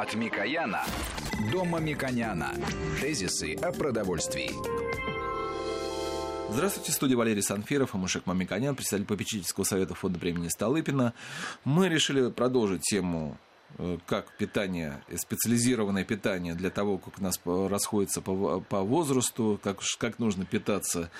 От Микояна до Мамиконяна. Тезисы о продовольствии. Здравствуйте, студия Валерий Санфиров и Мушек Мамиконян, председатель попечительского совета фонда премии Столыпина. Мы решили продолжить тему как питание, специализированное питание для того, как у нас расходится по, по возрасту, как, как нужно питаться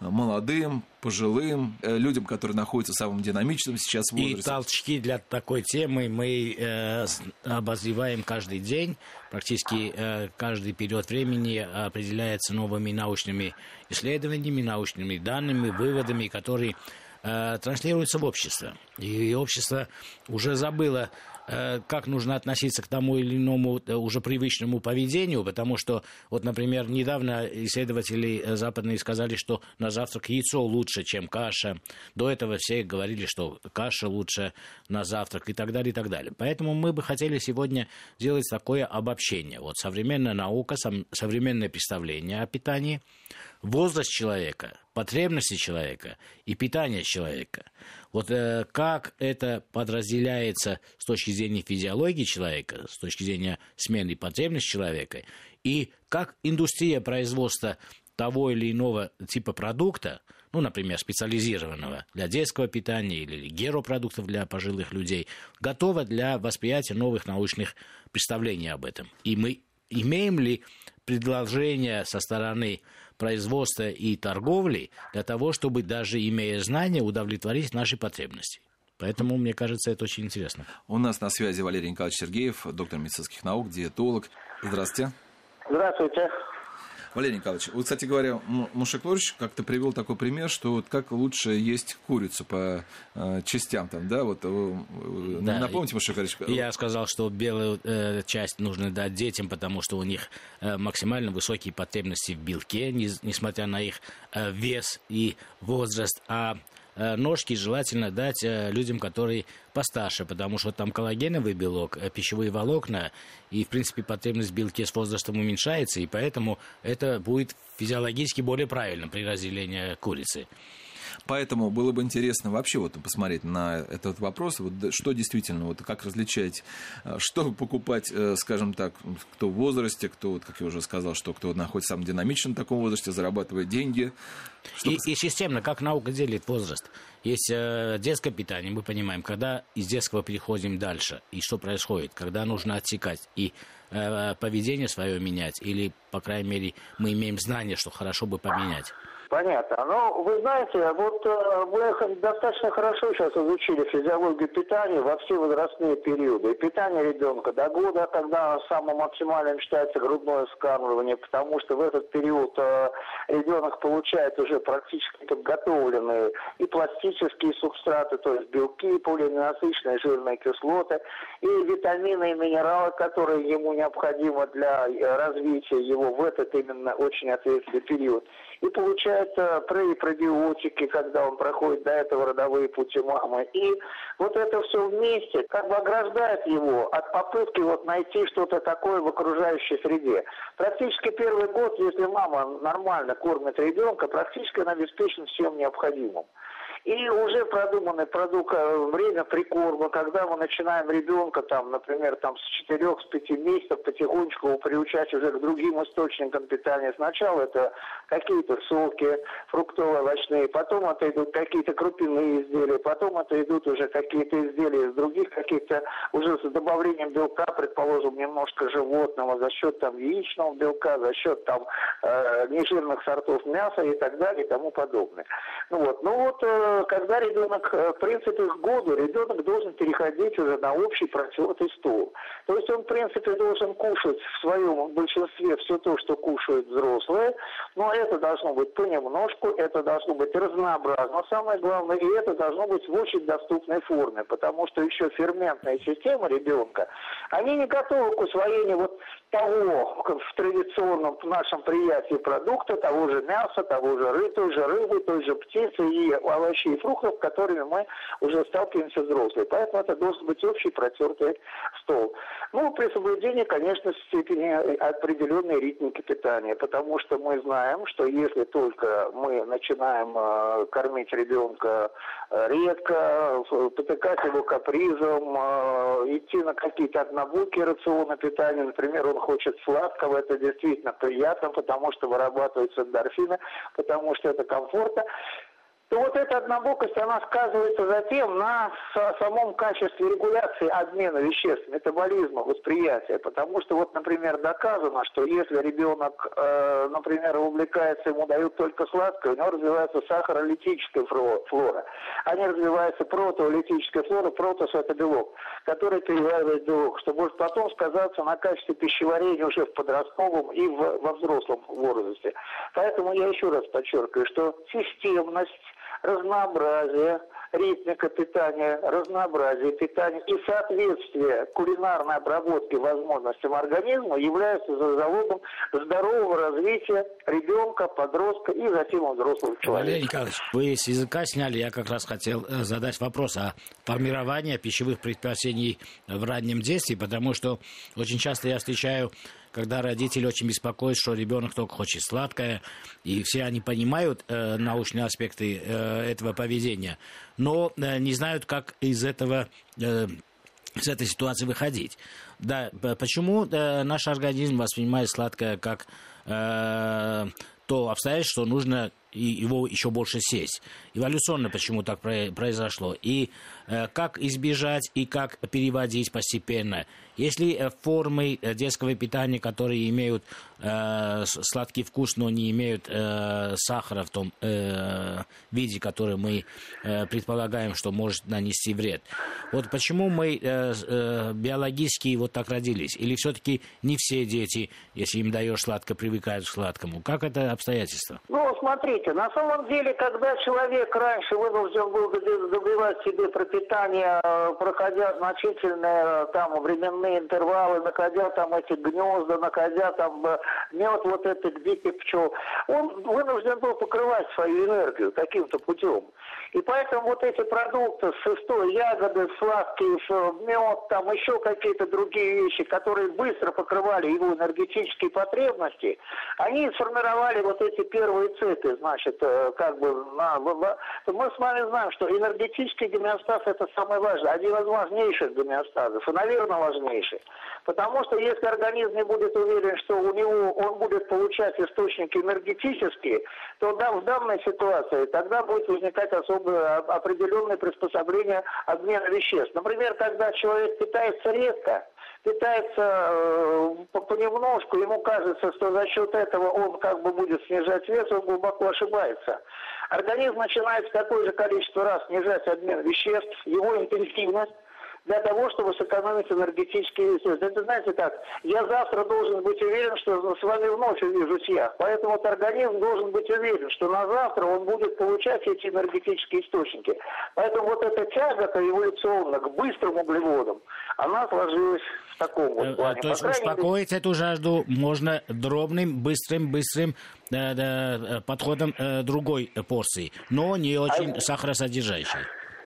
молодым, пожилым, э, людям, которые находятся в самом динамичном сейчас возрасте. И толчки для такой темы мы э, обозреваем каждый день. Практически э, каждый период времени определяется новыми научными исследованиями, научными данными, выводами, которые э, транслируются в общество. И общество уже забыло Э, как нужно относиться к тому или иному э, уже привычному поведению, потому что, вот, например, недавно исследователи э, западные сказали, что на завтрак яйцо лучше, чем каша. До этого все говорили, что каша лучше на завтрак и так далее, и так далее. Поэтому мы бы хотели сегодня сделать такое обобщение. Вот современная наука, современное представление о питании, возраст человека, потребности человека и питание человека. Вот э, как это подразделяется с точки зрения физиологии человека, с точки зрения смены потребностей человека, и как индустрия производства того или иного типа продукта, ну, например, специализированного для детского питания или геропродуктов для пожилых людей, готова для восприятия новых научных представлений об этом. И мы имеем ли предложения со стороны производства и торговли для того, чтобы даже имея знания удовлетворить наши потребности. Поэтому, мне кажется, это очень интересно. У нас на связи Валерий Николаевич Сергеев, доктор медицинских наук, диетолог. Здравствуйте. Здравствуйте. Валерий Николаевич, вот, кстати говоря, Мушек Лорич как-то привел такой пример, что вот как лучше есть курицу по э, частям там, да, вот э, да, напомните, Мушек Лорич. Я сказал, что белую э, часть нужно дать детям, потому что у них э, максимально высокие потребности в белке, не, несмотря на их э, вес и возраст, а Э, ножки желательно дать э, людям, которые постарше, потому что там коллагеновый белок, э, пищевые волокна, и, в принципе, потребность в белке с возрастом уменьшается, и поэтому это будет физиологически более правильно при разделении курицы. Поэтому было бы интересно вообще вот посмотреть на этот вопрос, вот что действительно, вот как различать, э, что покупать, э, скажем так, кто в возрасте, кто, вот, как я уже сказал, что кто находится в самом динамичном таком возрасте, зарабатывает деньги. Что... И, и системно, как наука делит возраст. Есть э, детское питание, мы понимаем, когда из детского переходим дальше, и что происходит, когда нужно отсекать, и э, поведение свое менять, или, по крайней мере, мы имеем знание, что хорошо бы поменять. Понятно. Ну, вы знаете, вот э, мы достаточно хорошо сейчас изучили физиологию питания во все возрастные периоды. И питание ребенка до года, когда самым максимальным считается грудное вскармливание, потому что в этот период э, ребенок получает уже практически подготовленные и пластические субстраты, то есть белки, полиненасыщенные жирные кислоты, и витамины и минералы, которые ему необходимы для э, развития его в этот именно очень ответственный период и получает э, пробиотики, когда он проходит до этого родовые пути мамы. И вот это все вместе как бы ограждает его от попытки вот найти что-то такое в окружающей среде. Практически первый год, если мама нормально кормит ребенка, практически она обеспечена всем необходимым. И уже продуманный продукт, э, время прикорма, когда мы начинаем ребенка, там, например, там, с 4 с 5 месяцев потихонечку его приучать уже к другим источникам питания. Сначала это какие-то соки, фруктовые, овощные, потом это идут какие-то крупяные изделия, потом это идут уже какие-то изделия из других каких-то, уже с добавлением белка, предположим, немножко животного, за счет там яичного белка, за счет там э, нежирных сортов мяса и так далее и тому подобное. Ну вот, ну вот э, когда ребенок, э, в принципе, к году, ребенок должен переходить уже на общий протертый стол. То есть он, в принципе, должен кушать в своем большинстве все то, что кушают взрослые, но это должно быть понемножку, это должно быть разнообразно, самое главное, и это должно быть в очень доступной форме, потому что еще ферментная система ребенка, они не готовы к усвоению вот того, в традиционном в нашем приятии продукта, того же мяса, того же рыбы, той же рыбы, той же птицы и овощей и фруктов, которыми мы уже сталкиваемся взрослые. Поэтому это должен быть общий протертый стол. Ну, при соблюдении, конечно, степени определенной ритмики питания, потому что мы знаем, что если только мы начинаем э, кормить ребенка э, редко, потыкать его капризом, э, идти на какие-то однобокие рационы питания. Например, он хочет сладкого, это действительно приятно, потому что вырабатываются эндорфины, потому что это комфортно то вот эта однобокость, она сказывается затем на самом качестве регуляции обмена веществ, метаболизма, восприятия. Потому что вот, например, доказано, что если ребенок, э, например, увлекается, ему дают только сладкое, у него развивается сахаролитическая флора. А не развивается протеолитическая флора, протос это белок, который переваривает белок, что может потом сказаться на качестве пищеварения уже в подростковом и в, во взрослом возрасте. Поэтому я еще раз подчеркиваю, что системность разнообразие, ритмика питания, разнообразие питания и соответствие кулинарной обработки возможностям организма являются залогом здорового развития ребенка, подростка и затем взрослого человека. Валерий Николаевич, вы с языка сняли, я как раз хотел э, задать вопрос о формировании пищевых предпочтений в раннем детстве, потому что очень часто я встречаю когда родители очень беспокоятся, что ребенок только хочет сладкое, и все они понимают э, научные аспекты э, этого поведения, но э, не знают, как из этого э, с этой ситуации выходить. Да, почему э, наш организм воспринимает сладкое как э, то обстоятельство, что нужно его еще больше сесть. Эволюционно почему так произошло. И э, как избежать и как переводить постепенно. Если э, формы э, детского питания, которые имеют э, сладкий вкус, но не имеют э, сахара в том э, виде, который мы э, предполагаем, что может нанести вред. Вот почему мы э, э, биологически вот так родились? Или все-таки не все дети, если им даешь сладко, привыкают к сладкому? Как это обстоятельство? Ну, смотрите, на самом деле, когда человек раньше вынужден был добивать себе пропитание, проходя значительные там временные интервалы, находя там эти гнезда, находя там э, мед вот этих диких пчел, он вынужден был покрывать свою энергию таким-то путем. И поэтому вот эти продукты, сыстой, ягоды, сладкие, мед, там еще какие-то другие вещи, которые быстро покрывали его энергетические потребности, они сформировали вот эти первые цепи, значит, э, как бы, на, мы с вами знаем, что энергетический гомеостаз это самое важное, один из важнейших гомеостазов, и, наверное, важнейший. Потому что если организм не будет уверен, что у него он будет получать источники энергетические, то да, в данной ситуации тогда будет возникать особое определенное приспособление обмена веществ. Например, когда человек питается редко, питается э, понемножку, ему кажется, что за счет этого он как бы будет снижать вес, он глубоко ошибается. Организм начинает в такое же количество раз снижать обмен веществ, его интенсивность, для того, чтобы сэкономить энергетические ресурсы. Это знаете как, я завтра должен быть уверен, что с вами вновь увижусь я. Поэтому вот организм должен быть уверен, что на завтра он будет получать эти энергетические источники. Поэтому вот эта тяга эволюционно к быстрым углеводам, она сложилась в таком вот э, плане. То есть успокоить эту жажду можно дробным, быстрым, быстрым да, да, подходом э, другой порции, но не очень а... сахаросодержащей.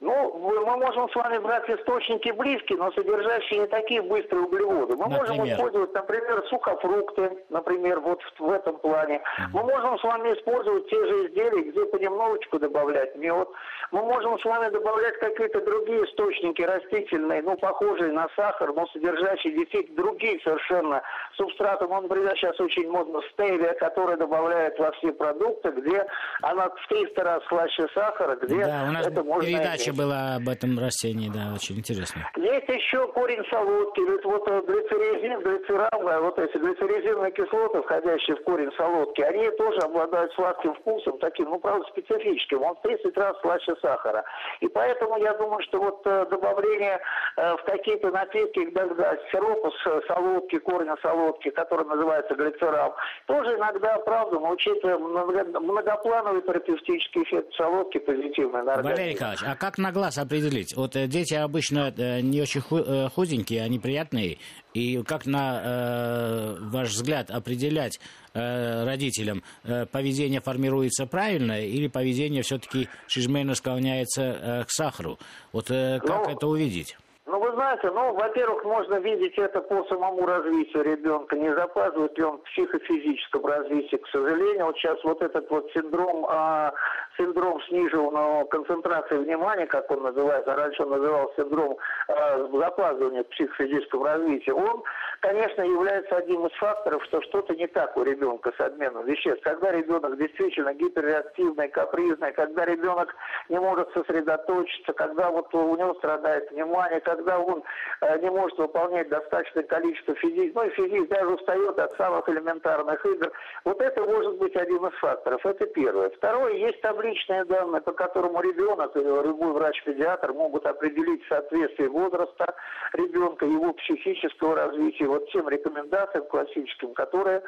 Ну, мы можем с вами брать источники близкие, но содержащие не такие быстрые углеводы. Мы например? можем использовать, например, сухофрукты, например, вот в, в этом плане. Mm-hmm. Мы можем с вами использовать те же изделия, где понемножечку добавлять мед. Мы можем с вами добавлять какие-то другие источники растительные, ну, похожие на сахар, но содержащие действительно другие совершенно субстраты. Ну, например, сейчас очень модно стевия, которая добавляет во все продукты, где она в 300 раз слаще сахара, где да, у нас это можно... передача была об этом растении, да, очень интересно. Есть еще корень солодки, ведь вот э, глицерезин, глицерал, э, вот эти глицерезинные кислоты, входящие в корень солодки, они тоже обладают сладким вкусом, таким, ну, правда, специфическим, он в 30 раз слаще сахара. И поэтому я думаю, что вот э, добавление в какие-то напитки, когда сиропа с солодки, корня солодки, который называется глицерал, тоже иногда оправдан, учитывая многоплановый терапевтический эффект солодки позитивный на организм. Валерий Николаевич, а как на глаз определить? Вот э, дети обычно э, не очень э, худенькие, они приятные. И как, на ваш взгляд, определять родителям, поведение формируется правильно или поведение все-таки чрезмерно склоняется к сахару? Вот как ну, это увидеть? Ну, вы знаете, ну, во-первых, можно видеть это по самому развитию ребенка. Не запаздывает ли он в психофизическом развитии, к сожалению. Вот сейчас вот этот вот синдром, а, синдром сниженного концентрации внимания, как он называется, раньше он назывался синдром а, запаздывания в психофизическом развитии, он, конечно, является одним из факторов, что что-то не так у ребенка с обменом веществ. Когда ребенок действительно гиперреактивный, капризный, когда ребенок не может сосредоточиться, когда вот у него страдает внимание, когда он э, не может выполнять достаточное количество физических, ну и физически даже устает от самых элементарных игр. Вот это может быть один из факторов. Это первое. Второе, есть табличные данные, по которому ребенок, любой врач-педиатр могут определить соответствие возраста ребенка, его психического развития, вот тем рекомендациям классическим, которые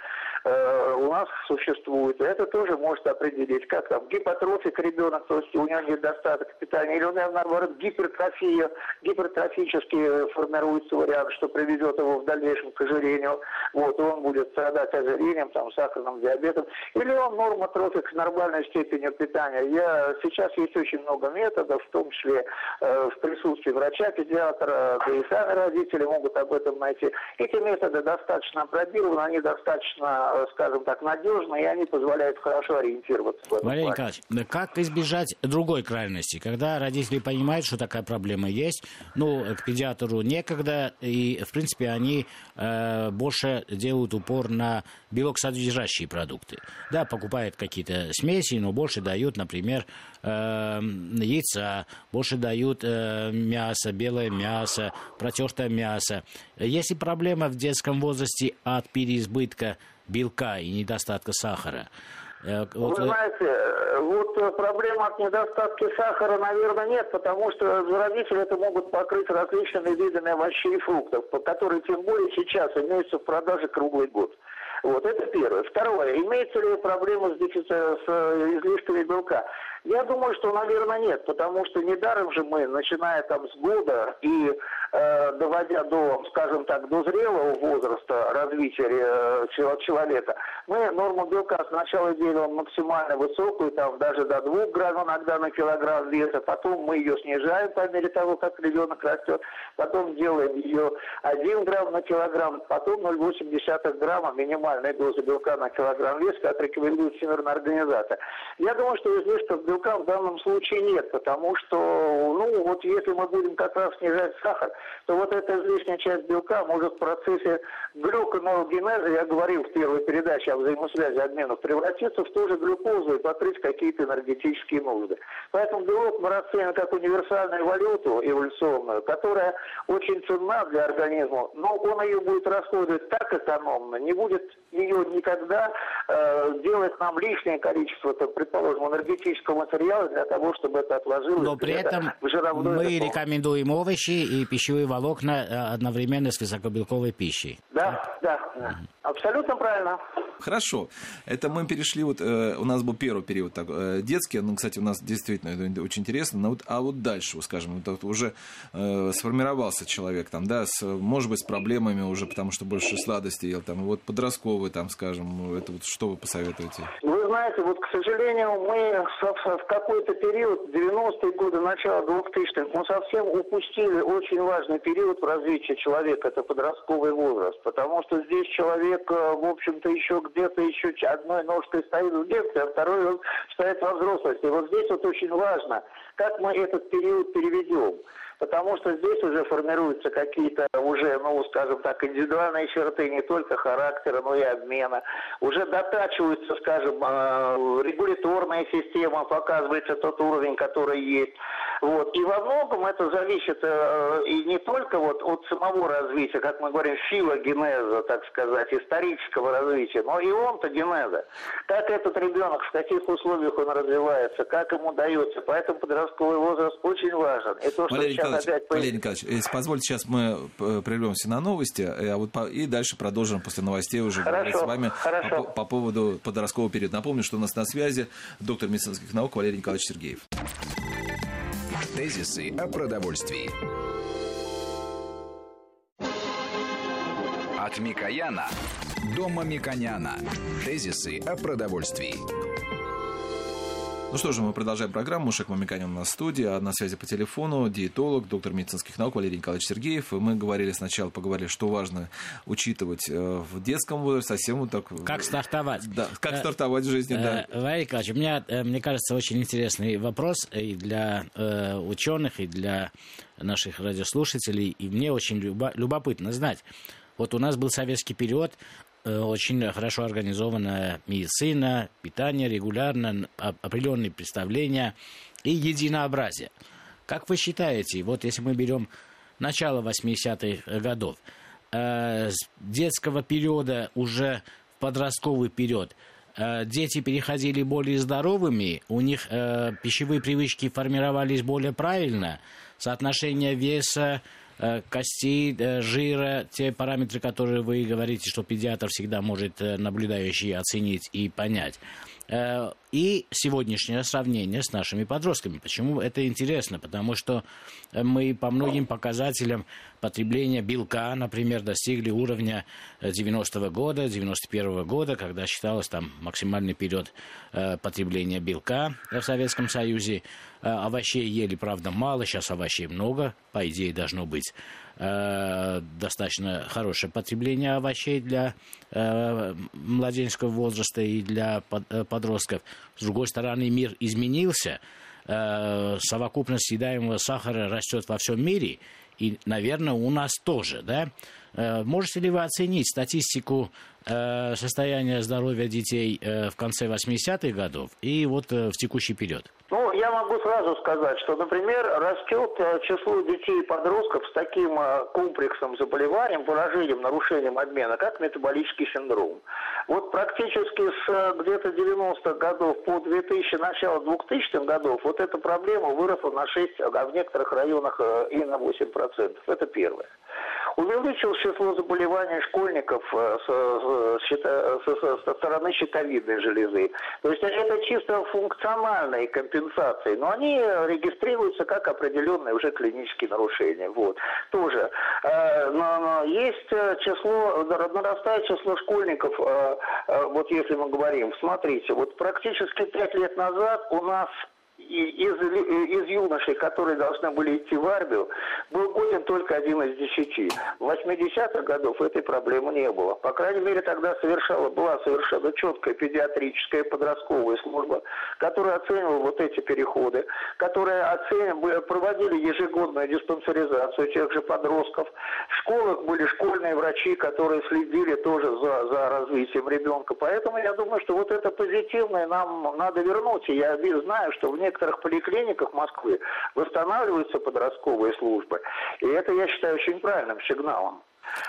э, у нас существуют. Это тоже может определить, как там гипотрофик ребенок, то есть у него недостаток питания, или у него наоборот гипертрофия, гипертрофически формируется вариант, что приведет его в дальнейшем к ожирению. Вот, он будет страдать ожирением, там, сахарным диабетом. Или он нормотрофик с нормальной степенью питания. Я, сейчас есть очень много методов, в том числе э, в присутствии врача-педиатра, да и сами родители могут об этом найти. Эти методы достаточно опробированы, они достаточно, э, скажем так, надежны, и они позволяют хорошо ориентироваться в этом Валерий Николаевич, как избежать другой крайности, когда родители понимают, что такая проблема есть, ну, к педиатру некогда, и, в принципе, они э, больше делают упор на белок-содержащие продукты. Да, покупают какие-то смеси, но больше дают, например, э, яйца, больше дают э, мясо, белое мясо, протертое мясо. Если проблема в детском возрасте от переизбытка белка и недостатка сахара, Э, вот, Вы знаете, э, вот э, проблема от недостатка сахара, наверное, нет, потому что родители это могут покрыть различными видами овощей и фруктов, которые тем более сейчас имеются в продаже круглый год. Вот, это первое. Второе. Имеется ли проблема с, дефицит, с излишками белка? Я думаю, что, наверное, нет, потому что недаром же мы, начиная там с года и э, доводя до, скажем так, до зрелого возраста развития э, человека, мы норму белка сначала делаем максимально высокую, там даже до 2 грамм иногда на килограмм веса, потом мы ее снижаем по мере того, как ребенок растет, потом делаем ее 1 грамм на килограмм, потом 0,8 грамма минимальная доза белка на килограмм веса, как рекомендует Всемирная организация. Я думаю, что излишков белка белка в данном случае нет, потому что, ну, вот если мы будем как раз снижать сахар, то вот эта излишняя часть белка может в процессе глюконеогенеза, я говорил в первой передаче о взаимосвязи обменов, превратиться в ту же глюкозу и покрыть какие-то энергетические нужды. Поэтому белок мы расцениваем как универсальную валюту эволюционную, которая очень ценна для организма, но он ее будет расходовать так экономно, не будет ее никогда э, делать нам лишнее количество, там, предположим, энергетического материала для того, чтобы это отложилось. Но при этом мы рекомендуем овощи и пищевые волокна э, одновременно с высокобелковой пищей. Да, да, да. Абсолютно правильно. Хорошо. Это мы перешли, вот э, у нас был первый период так, э, детский, ну, кстати, у нас действительно это очень интересно, но вот, а вот дальше, скажем, вот, уже э, сформировался человек, там, да, с, может быть, с проблемами уже, потому что больше сладости ел, там, вот подростковый, там, скажем, это вот что вы посоветуете? Вы знаете, вот, к сожалению, мы в, какой-то период, 90-е годы, начало 2000-х, мы совсем упустили очень важный период в развитии человека, это подростковый возраст, потому что здесь человек, э, в общем-то, еще где-то еще одной ножкой стоит в детстве, а второй он стоит во взрослости. Вот здесь вот очень важно, как мы этот период переведем потому что здесь уже формируются какие-то уже, ну, скажем так, индивидуальные черты не только характера, но и обмена. Уже дотачиваются, скажем, э, регуляторная система, показывается тот уровень, который есть. Вот. И во многом это зависит э, и не только вот от самого развития, как мы говорим, филогенеза, так сказать, исторического развития, но и онтогенеза. Как этот ребенок, в каких условиях он развивается, как ему дается. Поэтому подростковый возраст очень важен. И то, что Валерий Николаевич, опять... Валерий Николаевич, если позвольте, сейчас мы э, прервемся на новости, э, а вот по... и дальше продолжим после новостей уже хорошо, говорить с вами хорошо. По, по поводу подросткового периода. Напомню, что у нас на связи доктор медицинских наук Валерий Николаевич Сергеев. Тезисы о продовольствии. От Микояна до Мамиконяна. Тезисы о продовольствии. Ну что же, мы продолжаем программу. Мушек Мамиканин в студии, а на связи по телефону диетолог, доктор медицинских наук Валерий Николаевич Сергеев. И мы говорили сначала, поговорили, что важно учитывать э, в детском возрасте, совсем вот так... Как стартовать. Да, как э, стартовать в жизни, да. Э, Валерий Николаевич, у меня, мне кажется, очень интересный вопрос и для ученых, и для наших радиослушателей. И мне очень любопытно знать. Вот у нас был советский период, Э, очень хорошо организованная медицина, питание регулярно, определенные представления и единообразие. Как вы считаете, вот если мы берем начало 80-х годов, э, с детского периода уже в подростковый период, э, дети переходили более здоровыми, у них пищевые привычки формировались более правильно, соотношение веса, Э, костей, э, жира, те параметры, которые вы говорите, что педиатр всегда может э, наблюдающий оценить и понять. И сегодняшнее сравнение с нашими подростками. Почему это интересно? Потому что мы по многим показателям потребления белка, например, достигли уровня 90-го года, 91-го года, когда считалось там максимальный период потребления белка в Советском Союзе. Овощей ели, правда, мало, сейчас овощей много, по идее должно быть э, достаточно хорошее потребление овощей для э, младенческого возраста и для под, э, подростков. С другой стороны, мир изменился, э, совокупность съедаемого сахара растет во всем мире, и, наверное, у нас тоже, да? Э, можете ли вы оценить статистику э, состояния здоровья детей э, в конце 80-х годов и вот в текущий период? Ну, я могу сразу сказать, что, например, растет число детей и подростков с таким комплексом заболеваний, поражением, нарушением обмена, как метаболический синдром. Вот практически с где-то 90-х годов по 2000, начало 2000-х годов, вот эта проблема выросла на 6, а в некоторых районах и на 8%. Это первое. Увеличилось число заболеваний школьников э, со стороны щитовидной железы. То есть это чисто функциональные компенсации, но они регистрируются как определенные уже клинические нарушения. Вот. Тоже. Э, но есть э, число, нарастает число школьников, вот если мы говорим, смотрите, вот практически пять лет назад у нас из, из юношей, которые должны были идти в армию, был годен только один из десяти. В 80-х годов этой проблемы не было. По крайней мере, тогда совершала, была совершенно четкая педиатрическая подростковая служба, которая оценивала вот эти переходы, которая оценивала, проводили ежегодную диспансеризацию тех же подростков. В школах были школьные врачи, которые следили тоже за, за развитием ребенка. Поэтому я думаю, что вот это позитивное нам надо вернуть. И я знаю, что в некоторых поликлиниках Москвы восстанавливаются подростковые службы. И это, я считаю, очень правильным сигналом.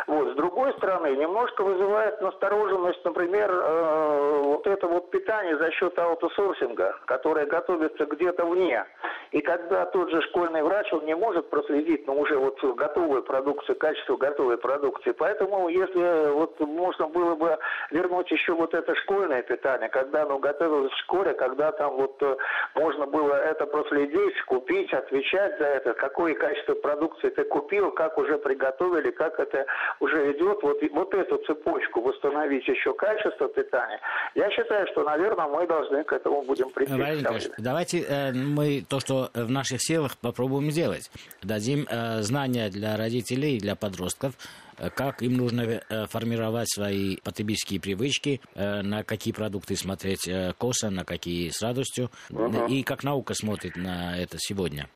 Вот. С другой стороны, немножко вызывает настороженность, например, э, вот это вот питание за счет аутосорсинга, которое готовится где-то вне. И когда тот же школьный врач, он не может проследить, ну, уже вот готовую продукцию, качество готовой продукции. Поэтому, если вот можно было бы вернуть еще вот это школьное питание, когда оно готовилось в школе, когда там вот э, можно было это проследить, купить, отвечать за это, какое качество продукции ты купил, как уже приготовили, как это уже идет, вот, вот эту цепочку восстановить еще качество питания, я считаю, что, наверное, мы должны к этому будем прийти. Давайте э, мы то, что в наших силах, попробуем сделать. Дадим э, знания для родителей и для подростков, э, как им нужно э, формировать свои потребительские привычки, э, на какие продукты смотреть косо, на какие с радостью, угу. и как наука смотрит на это сегодня.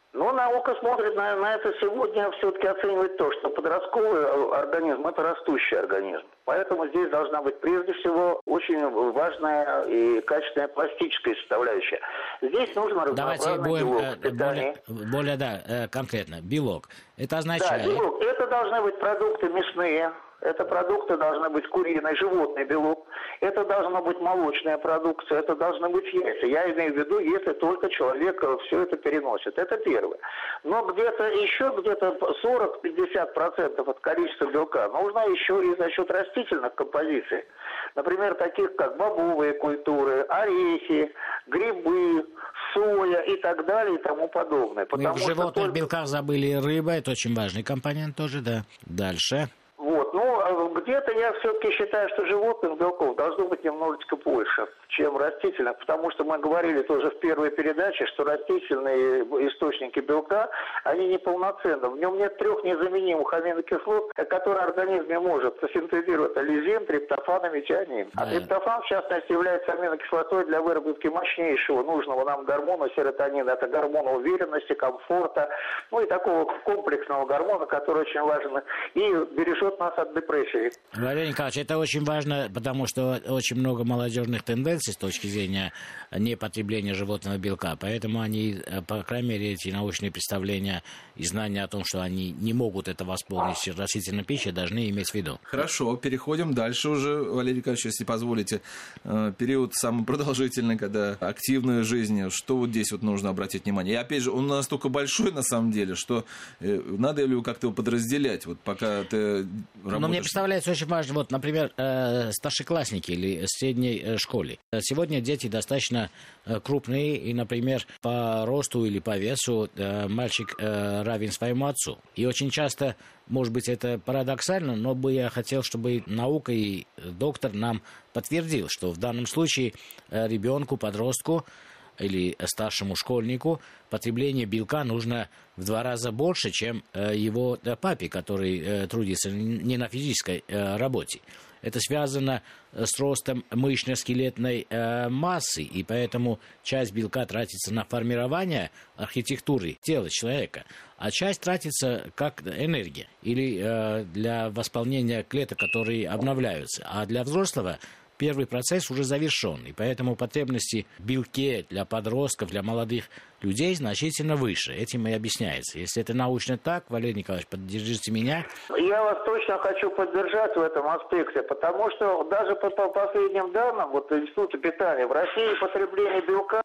Наука смотрит на, на это сегодня, все-таки оценивает то, что подростковый организм – это растущий организм. Поэтому здесь должна быть прежде всего очень важная и качественная пластическая составляющая. Здесь нужно Давайте будем белок э, более, более да, э, конкретно. Белок. Это означает... Да, белок. Это должны быть продукты мясные, это продукты должны быть куриный, животный белок. Это должна быть молочная продукция, это должны быть яйца. Я имею в виду, если только человек все это переносит. Это первое. Но где-то еще где-то 40-50% от количества белка нужно еще и за счет растительных композиций. Например, таких как бобовые культуры, орехи, грибы, соя и так далее и тому подобное. Мы в животных только... белках забыли рыба, это очень важный компонент тоже, да. Дальше. Вот. Ну, где-то я все-таки считаю, что животных белков должно быть немножечко больше, чем растительных, потому что мы говорили тоже в первой передаче, что растительные источники белка, они неполноценны. В нем нет трех незаменимых аминокислот, которые организм может синтезировать лизин, триптофан и метионин. А триптофан, в частности, является аминокислотой для выработки мощнейшего нужного нам гормона серотонина. Это гормон уверенности, комфорта, ну и такого комплексного гормона, который очень важен и бережет нас от депрессии. Валерий Николаевич, это очень важно, потому что очень много молодежных тенденций с точки зрения непотребления животного белка. Поэтому они, э, по крайней мере, эти научные представления и знания о том, что они не могут это восполнить растительной пищей, должны иметь в виду. Хорошо, переходим дальше уже, Валерий Николаевич, если позволите. Э, период самый продолжительный, когда активная жизнь, что вот здесь вот нужно обратить внимание. И опять же, он настолько большой на самом деле, что э, надо ли как-то его подразделять, вот пока ты работаешь? Но мне представляется очень важно, вот, например, старшеклассники или средней школе. Сегодня дети достаточно крупные, и, например, по росту или по весу мальчик равен своему отцу. И очень часто, может быть, это парадоксально, но бы я хотел, чтобы наука и доктор нам подтвердил, что в данном случае э, ребенку, подростку или старшему школьнику потребление белка нужно в два раза больше, чем э, его э, папе, который трудится не на физической работе. Это связано э, с ростом мышечно-скелетной э, массы, и поэтому часть белка тратится на формирование архитектуры тела человека, а часть тратится как энергия или э, для восполнения клеток, которые обновляются. А для взрослого первый процесс уже завершен, и поэтому потребности в белке для подростков, для молодых людей значительно выше. Этим и объясняется. Если это научно так, Валерий Николаевич, поддержите меня. Я вас точно хочу поддержать в этом аспекте, потому что даже по, по последним данным вот Института питания в России потребление белка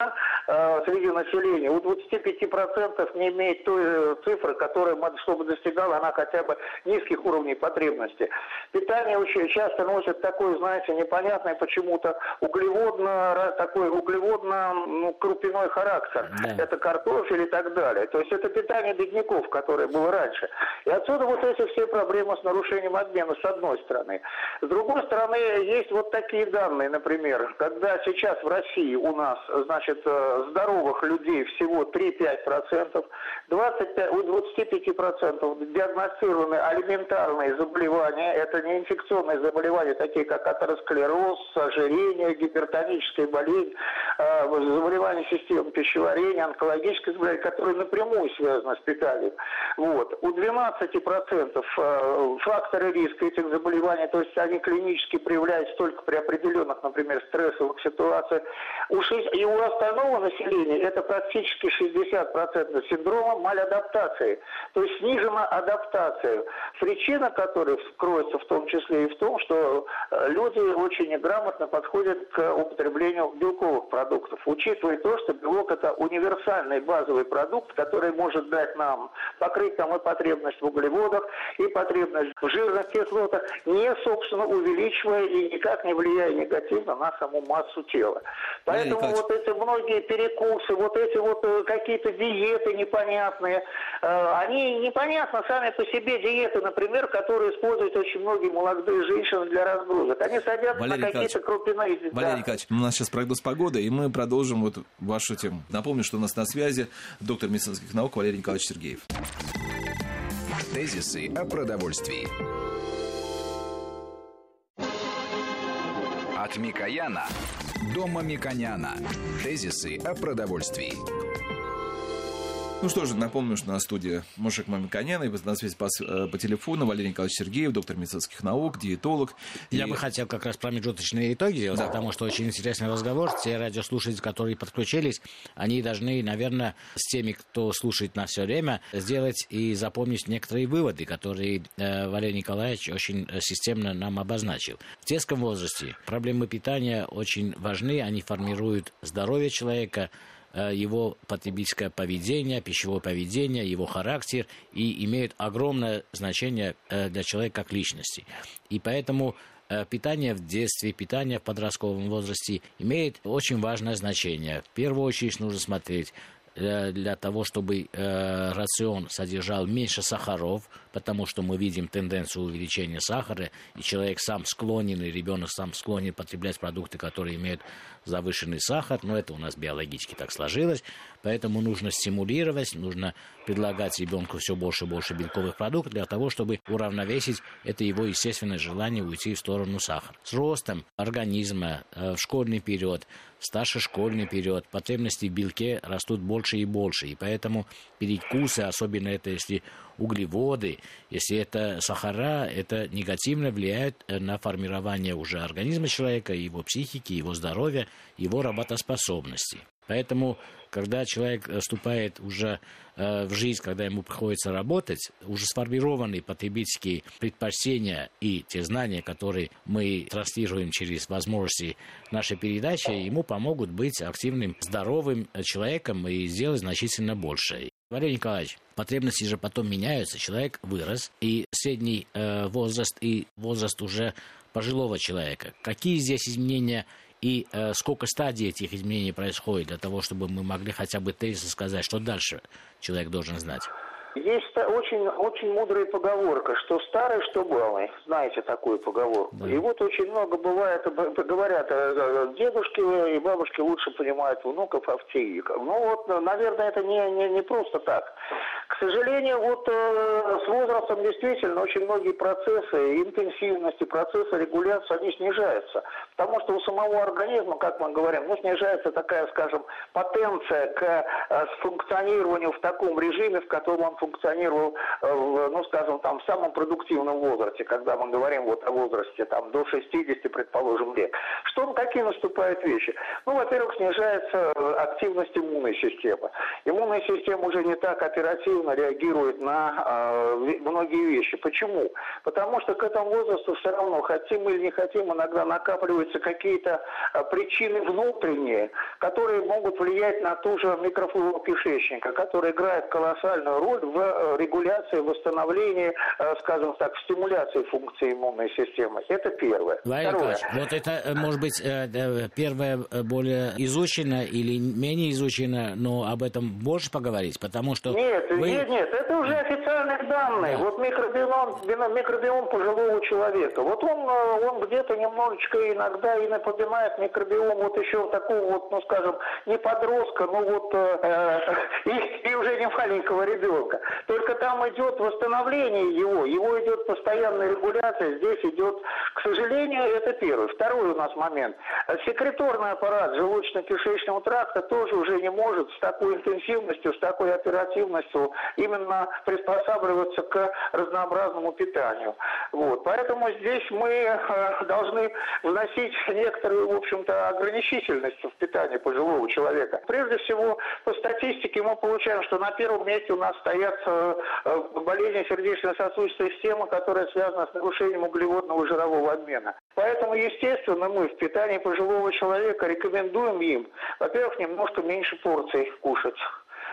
э, среди населения у 25% не имеет той э, цифры, которая, чтобы достигала она хотя бы низких уровней потребности. Питание очень часто носит такой, знаете, непонятный почему-то углеводно, такой углеводно-крупяной ну, характер. Да это картофель и так далее. То есть это питание бедняков, которое было раньше. И отсюда вот эти все проблемы с нарушением обмена с одной стороны. С другой стороны, есть вот такие данные, например, когда сейчас в России у нас, значит, э, здоровых людей всего 3-5%, 25, у 25% диагностированы алиментарные заболевания, это не инфекционные заболевания, такие как атеросклероз, ожирение, гипертоническая болезнь, э, заболевания системы пищеварения, онкологическое заболевание, которое напрямую связано с питанием. Вот. У 12% э, факторы риска этих заболеваний, то есть они клинически проявляются только при определенных, например, стрессовых ситуациях. У 6, и у остального населения это практически 60% синдрома малядаптации, то есть снижена адаптация. Причина которой кроется в том числе и в том, что э, люди очень неграмотно подходят к употреблению белковых продуктов, учитывая то, что белок это универсальный универсальный базовый продукт, который может дать нам, покрыть нам и потребность в углеводах, и потребность в жирных кислотах, не, собственно, увеличивая и никак не влияя негативно на саму массу тела. Поэтому вот эти многие перекусы, вот эти вот э, какие-то диеты непонятные, э, они непонятны сами по себе диеты, например, которые используют очень многие молодые женщины для разгрузок. Они садятся Валерий на какие-то крупины. Валерий да. Николаевич, у нас сейчас прогноз погоды, и мы продолжим вот вашу тему. Напомню, что у нас на связи доктор медицинских наук Валерий Николаевич Сергеев. Тезисы о продовольствии. От Микояна до Мамиконяна. Тезисы о продовольствии. Ну что же, напомню, что на студии Мушек Мамиконян и на связи по, э, по телефону Валерий Николаевич Сергеев, доктор медицинских наук, диетолог. Я и... бы хотел как раз промежуточные итоги сделать, да. потому что очень интересный разговор. Те радиослушатели, которые подключились, они должны, наверное, с теми, кто слушает нас все время, сделать и запомнить некоторые выводы, которые э, Валерий Николаевич очень системно нам обозначил. В детском возрасте проблемы питания очень важны, они формируют здоровье человека, Э, его потребительское поведение, пищевое поведение, его характер и имеют огромное значение э, для человека как личности. И поэтому э, питание в детстве, питание в подростковом возрасте имеет очень важное значение. В первую очередь нужно смотреть э, для того, чтобы э, рацион содержал меньше сахаров, потому что мы видим тенденцию увеличения сахара, и человек сам склонен, и ребенок сам склонен потреблять продукты, которые имеют завышенный сахар, но это у нас биологически так сложилось, поэтому нужно стимулировать, нужно предлагать ребенку все больше и больше белковых продуктов для того, чтобы уравновесить это его естественное желание уйти в сторону сахара. С ростом организма э, в школьный период, в старшешкольный период потребности в белке растут больше и больше, и поэтому перекусы, особенно это если углеводы, если это сахара, это негативно влияет э, на формирование уже организма человека, его психики, его здоровья, его работоспособности. Поэтому, когда человек вступает уже э, в жизнь, когда ему приходится работать, уже сформированные потребительские предпочтения и те знания, которые мы транслируем через возможности нашей передачи, ему помогут быть активным, здоровым человеком и сделать значительно больше. Валерий Николаевич, потребности же потом меняются. Человек вырос, и средний э, возраст, и возраст уже пожилого человека. Какие здесь изменения и э, сколько стадий этих изменений происходит для того, чтобы мы могли хотя бы тезисно сказать, что дальше человек должен знать? Есть очень, очень мудрая поговорка, что старый, что балый. Знаете такую поговорку. Да. И вот очень много бывает, говорят, э, э, дедушки и бабушки лучше понимают внуков, а. Ну вот, наверное, это не, не, не просто так. К сожалению, вот э, с возрастом действительно очень многие процессы интенсивности, процессы регуляции, они снижаются. Потому что у самого организма, как мы говорим, ну, снижается такая, скажем, потенция к э, функционированию в таком режиме, в котором он функционировал, э, ну, скажем, там, в самом продуктивном возрасте, когда мы говорим вот о возрасте там, до 60, предположим, лет. Что, какие наступают вещи? Ну, во-первых, снижается э, активность иммунной системы. Иммунная система уже не так оперативно реагирует на э, многие вещи. Почему? Потому что к этому возрасту все равно, хотим мы или не хотим, иногда накапливаются какие-то э, причины внутренние, которые могут влиять на ту же микрофлору кишечника, которая играет колоссальную роль в э, регуляции, восстановлении, э, скажем так, в стимуляции функции иммунной системы. Это первое. Владимир Второе. вот это, э, может быть, первое более изучено или менее изучено, но об этом больше поговорить, потому что... Нет, вы... нет, нет, это уже официальные данные. Да. Вот микробиом, микробиом пожилого человека. Вот он, он где-то немножечко иногда и напоминает микробиом вот еще такого вот, ну скажем, не подростка, но вот э, и, и уже не маленького ребенка. Только там идет восстановление его, его идет постоянная регуляция, здесь идет, к сожалению, это первый. Второй у нас момент. Секреторный аппарат желудочно-кишечного тракта тоже уже не может с такой интенсивностью, с такой оперативностью именно приспосабливаться к разнообразному питанию. Вот. Поэтому здесь мы э, должны вносить некоторую, в общем-то, ограничительность в питании пожилого человека. Прежде всего, по статистике мы получаем, что на первом месте у нас стоят боятся э, болезни сердечно-сосудистой системы, которая связана с нарушением углеводного жирового обмена. Поэтому, естественно, мы в питании пожилого человека рекомендуем им, во-первых, немножко меньше порций кушать.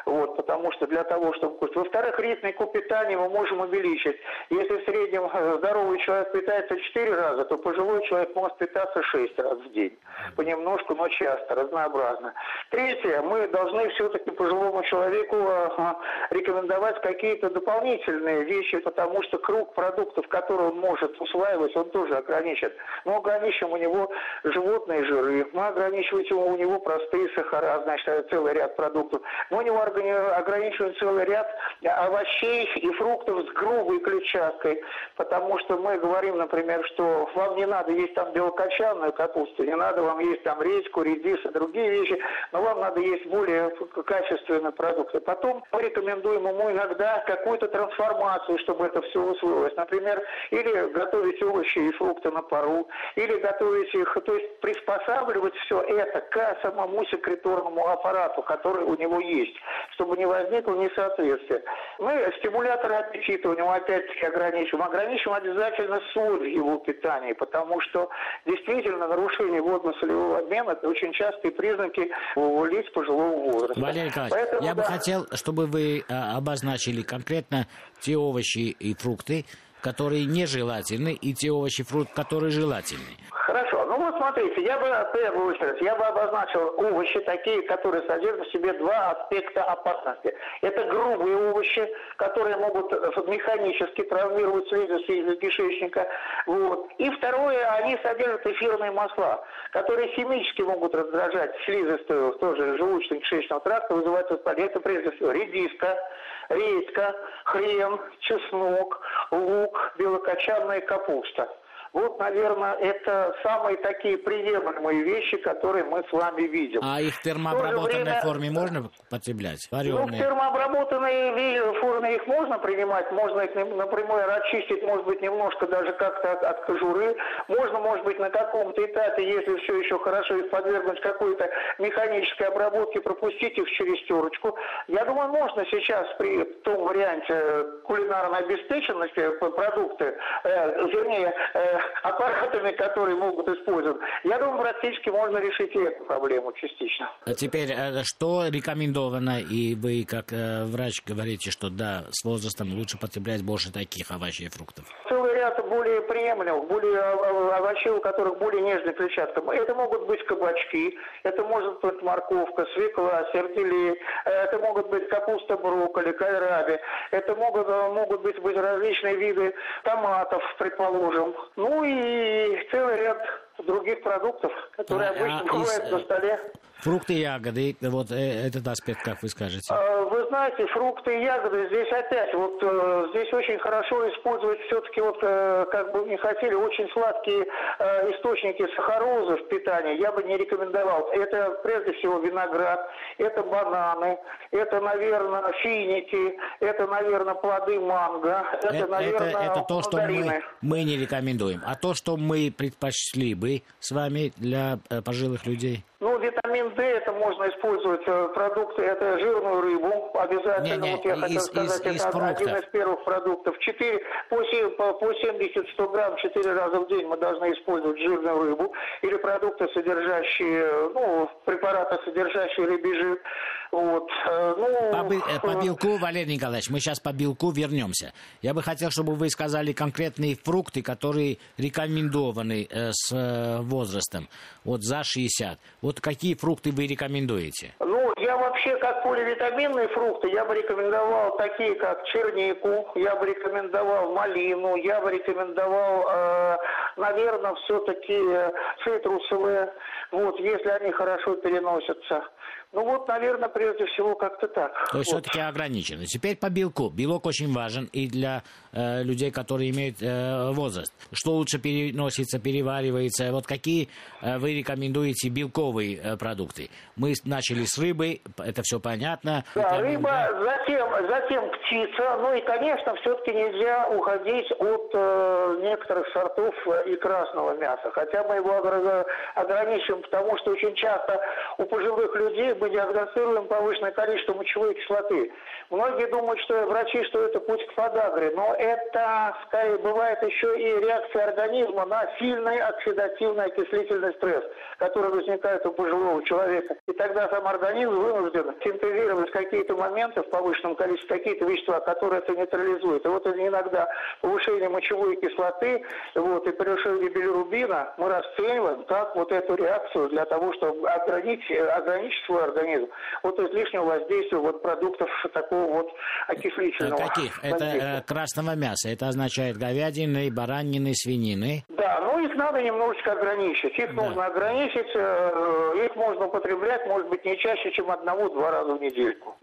Вот, потому что для того, чтобы кушать. Во-вторых, ритмику питания мы можем увеличить. Если в среднем э, здоровый человек питается 4 раза, то пожилой человек может питаться 6 раз в день. Понемножку, но часто, разнообразно. Третье, мы должны все-таки пожилому человеку э, рекомендовать какие-то дополнительные вещи, потому что круг продуктов, которые он может усваивать, он тоже ограничен. Мы ограничим у него животные жиры, мы ограничиваем у него простые сахара, значит, целый ряд продуктов. Мы у него ограничиваем целый ряд овощей и фруктов с грубой клетчаткой, потому что мы говорим, например, что вам не надо есть там белокочанную капусту, не надо вам есть там редьку, редис и другие вещи, но вам надо есть более качественные продукты. Потом мы рекомендуем ему иногда какую-то трансформацию, чтобы это все усвоилось. Например, или готовить овощи и фрукты на пару, или готовить их, то есть приспосабливать все это к самому секреторному аппарату, который у него есть чтобы не возникло несоответствия. Мы стимуляторы аппетита у опять-таки ограничиваем. Ограничиваем обязательно соль в его питании, потому что действительно нарушение водно-солевого обмена – это очень частые признаки у лиц пожилого возраста. Валерий Николаевич, Поэтому, я да. бы хотел, чтобы вы а, обозначили конкретно те овощи и фрукты, которые нежелательны, и те овощи и фрукты, которые желательны. Хорошо. Смотрите, я бы, в я бы обозначил овощи такие, которые содержат в себе два аспекта опасности. Это грубые овощи, которые могут механически травмировать слизистые из кишечника. Вот. И второе, они содержат эфирные масла, которые химически могут раздражать слизистую, тоже желудочно-кишечного тракта, вызывать воспаление. Это прежде всего редиска, редька, хрен, чеснок, лук, белокочанная капуста. Вот, наверное, это самые такие приемлемые вещи, которые мы с вами видим. А их в термообработанной время... форме можно потреблять? Вареные? Ну, в термообработанной форме их можно принимать, можно их напрямую очистить, может быть, немножко даже как-то от, от кожуры. Можно, может быть, на каком-то этапе, если все еще хорошо, их подвергнуть какой-то механической обработке, пропустить их через терочку. Я думаю, можно сейчас при том варианте кулинарной обеспеченности продукты, э, вернее, э, аппаратами, которые могут использовать. Я думаю, практически можно решить и эту проблему частично. А теперь, э, что рекомендовано, и вы как э, врач говорите, что да, с возрастом лучше потреблять больше таких овощей и фруктов? Целый ряд более приемлемых, более овощей, у которых более нежная клетчатка. Это могут быть кабачки, это может быть морковка, свекла, сердели, это могут быть капуста, брокколи, кальраби, это могут, могут быть, быть различные виды томатов, предположим. Ну и целый ряд других продуктов, которые а, обычно а, бывают из... на столе. Фрукты, ягоды, вот э, этот аспект, как вы скажете? А, вы знаете, фрукты и ягоды здесь опять, вот э, здесь очень хорошо использовать все-таки, вот э, как бы не хотели, очень сладкие источники сахарозы в питании, я бы не рекомендовал. Это прежде всего виноград, это бананы, это, наверное, финики, это, наверное, плоды манго, это, это наверное, это, это то, что мы, мы не рекомендуем. А то, что мы предпочли бы с вами для пожилых людей? Ну, витамин D это можно использовать э, продукты, это жирную рыбу, обязательно, не, не, вот я из, хотел сказать, из, это из один из первых продуктов. 4, по, по 70-100 грамм 4 раза в день мы должны использовать жирную рыбу или продукты, содержащие, ну, препараты, содержащие рыбий жир. Вот. Э, ну, по, э, по белку, Валерий Николаевич, мы сейчас по белку вернемся. Я бы хотел, чтобы вы сказали конкретные фрукты, которые рекомендованы э, с возрастом, вот за 60. Вот какие фрукты вы рекомендуете? Ну, я вообще, как поливитаминные фрукты, я бы рекомендовал такие, как чернику, я бы рекомендовал малину, я бы рекомендовал, наверное, все-таки цитрусовые, вот, если они хорошо переносятся. Ну вот, наверное, прежде всего как-то так. То есть вот. все-таки ограничено. Теперь по белку. Белок очень важен и для э, людей, которые имеют э, возраст. Что лучше переносится, переваривается? Вот какие э, вы рекомендуете белковые э, продукты? Мы начали с рыбы, это все понятно. Да, это, рыба, да? затем, затем птица. Ну и, конечно, все-таки нельзя уходить от э, некоторых сортов э, и красного мяса. Хотя мы его ограничим, потому что очень часто у пожилых людей мы диагностируем повышенное количество мочевой кислоты. Многие думают, что врачи, что это путь к подагре, но это, скорее, бывает еще и реакция организма на сильный оксидативный окислительный стресс, который возникает у пожилого человека. И тогда сам организм вынужден синтезировать какие-то моменты в повышенном количестве, какие-то вещества, которые это нейтрализуют. И вот иногда повышение мочевой кислоты вот, и превышение билирубина мы расцениваем как вот эту реакцию для того, чтобы ограничить, ограничить свой организм вот излишнего воздействия вот продуктов такого вот окислительного. Каких? Это э, красного мяса. Это означает говядины, баранины, свинины. Да, ну их надо немножечко ограничить. Их да. нужно ограничить, э, их можно употреблять, может быть, не чаще, чем одного-два раза в недельку.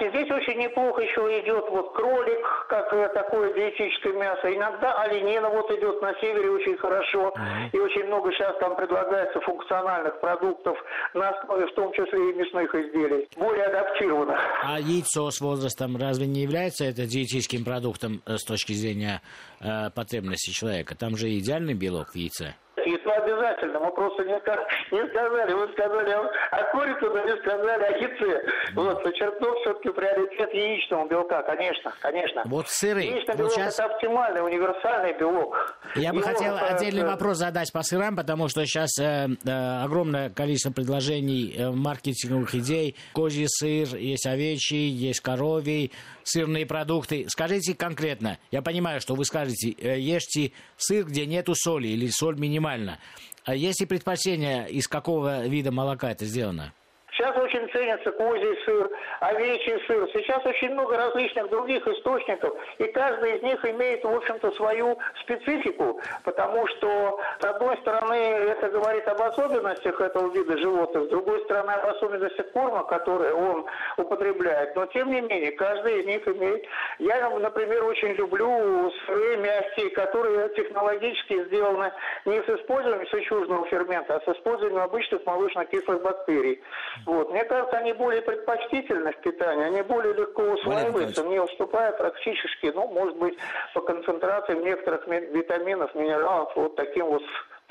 Здесь очень неплохо еще идет вот кролик, как такое диетическое мясо. Иногда оленина вот идет на севере очень хорошо. И очень много сейчас там предлагается функциональных продуктов на основе в том числе и мясных изделий, более адаптированных. А яйцо с возрастом разве не является это диетическим продуктом э, с точки зрения э, потребностей человека? Там же идеальный белок в яйце. Это обязательно. Мы просто не, не сказали. Вы сказали о курице, но не сказали о яйце. Вот, подчеркнув все-таки приоритет яичного белка, конечно, конечно. Вот сыры. Яичный белок сейчас... это оптимальный, универсальный белок. Я Его бы хотел это... отдельный вопрос задать по сырам, потому что сейчас э, э, огромное количество предложений, э, маркетинговых идей. Козий сыр, есть овечий, есть коровий, сырные продукты. Скажите конкретно, я понимаю, что вы скажете, э, ешьте сыр, где нету соли или соль минимальна. А есть ли предпочтение, из какого вида молока это сделано? Сейчас очень ценится козий сыр, овечий сыр. Сейчас очень много различных других источников, и каждый из них имеет, в общем-то, свою специфику, потому что, с одной стороны, это говорит об особенностях этого вида животных, с другой стороны, об особенностях корма, который он употребляет. Но, тем не менее, каждый из них имеет... Я, например, очень люблю сыры мягкие, которые технологически сделаны не с использованием сычужного фермента, а с использованием обычных молочно-кислых бактерий. Вот. Мне кажется, они более предпочтительны в питании, они более легко усваиваются, не уступая практически, ну, может быть, по концентрации некоторых витаминов, минералов, вот таким вот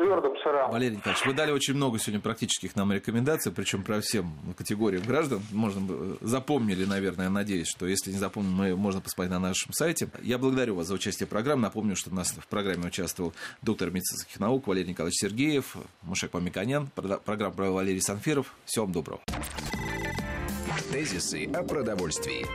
твердым сырам. Валерий Николаевич, вы дали очень много сегодня практических нам рекомендаций, причем про всем категориям граждан. Можно запомнили, наверное, надеюсь, что если не запомнили, мы, можно посмотреть на нашем сайте. Я благодарю вас за участие в программе. Напомню, что у нас в программе участвовал доктор медицинских наук Валерий Николаевич Сергеев, Мушек Мамиканян. Программа провел Валерий Санфиров. Всего вам доброго. Тезисы о продовольствии.